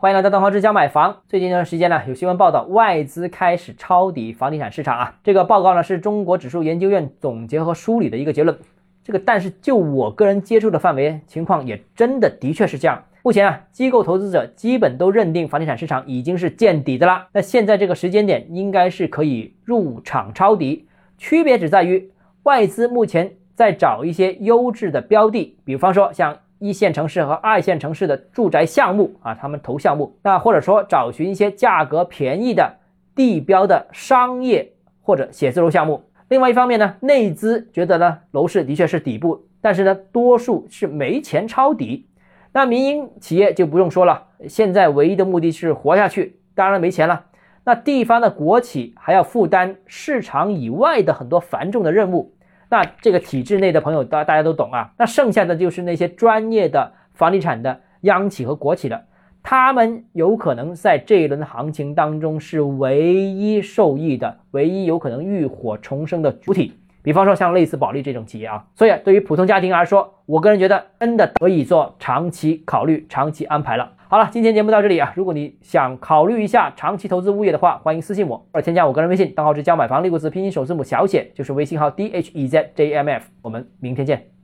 欢迎来到邓浩之家买房。最近一段时间呢，有新闻报道外资开始抄底房地产市场啊。这个报告呢是中国指数研究院总结和梳理的一个结论。这个但是就我个人接触的范围情况，也真的的确是这样。目前啊，机构投资者基本都认定房地产市场已经是见底的了。那现在这个时间点应该是可以入场抄底，区别只在于外资目前在找一些优质的标的，比方说像。一线城市和二线城市的住宅项目啊，他们投项目，那或者说找寻一些价格便宜的地标的商业或者写字楼项目。另外一方面呢，内资觉得呢楼市的确是底部，但是呢多数是没钱抄底。那民营企业就不用说了，现在唯一的目的是活下去，当然没钱了。那地方的国企还要负担市场以外的很多繁重的任务。那这个体制内的朋友，大大家都懂啊。那剩下的就是那些专业的房地产的央企和国企的，他们有可能在这一轮行情当中是唯一受益的，唯一有可能浴火重生的主体。比方说像类似保利这种企业啊，所以对于普通家庭来说，我个人觉得真的可以做长期考虑、长期安排了。好了，今天节目到这里啊。如果你想考虑一下长期投资物业的话，欢迎私信我或者添加我个人微信，账号是教买房六个字拼音首字母小写，就是微信号 d h e z j m f。我们明天见。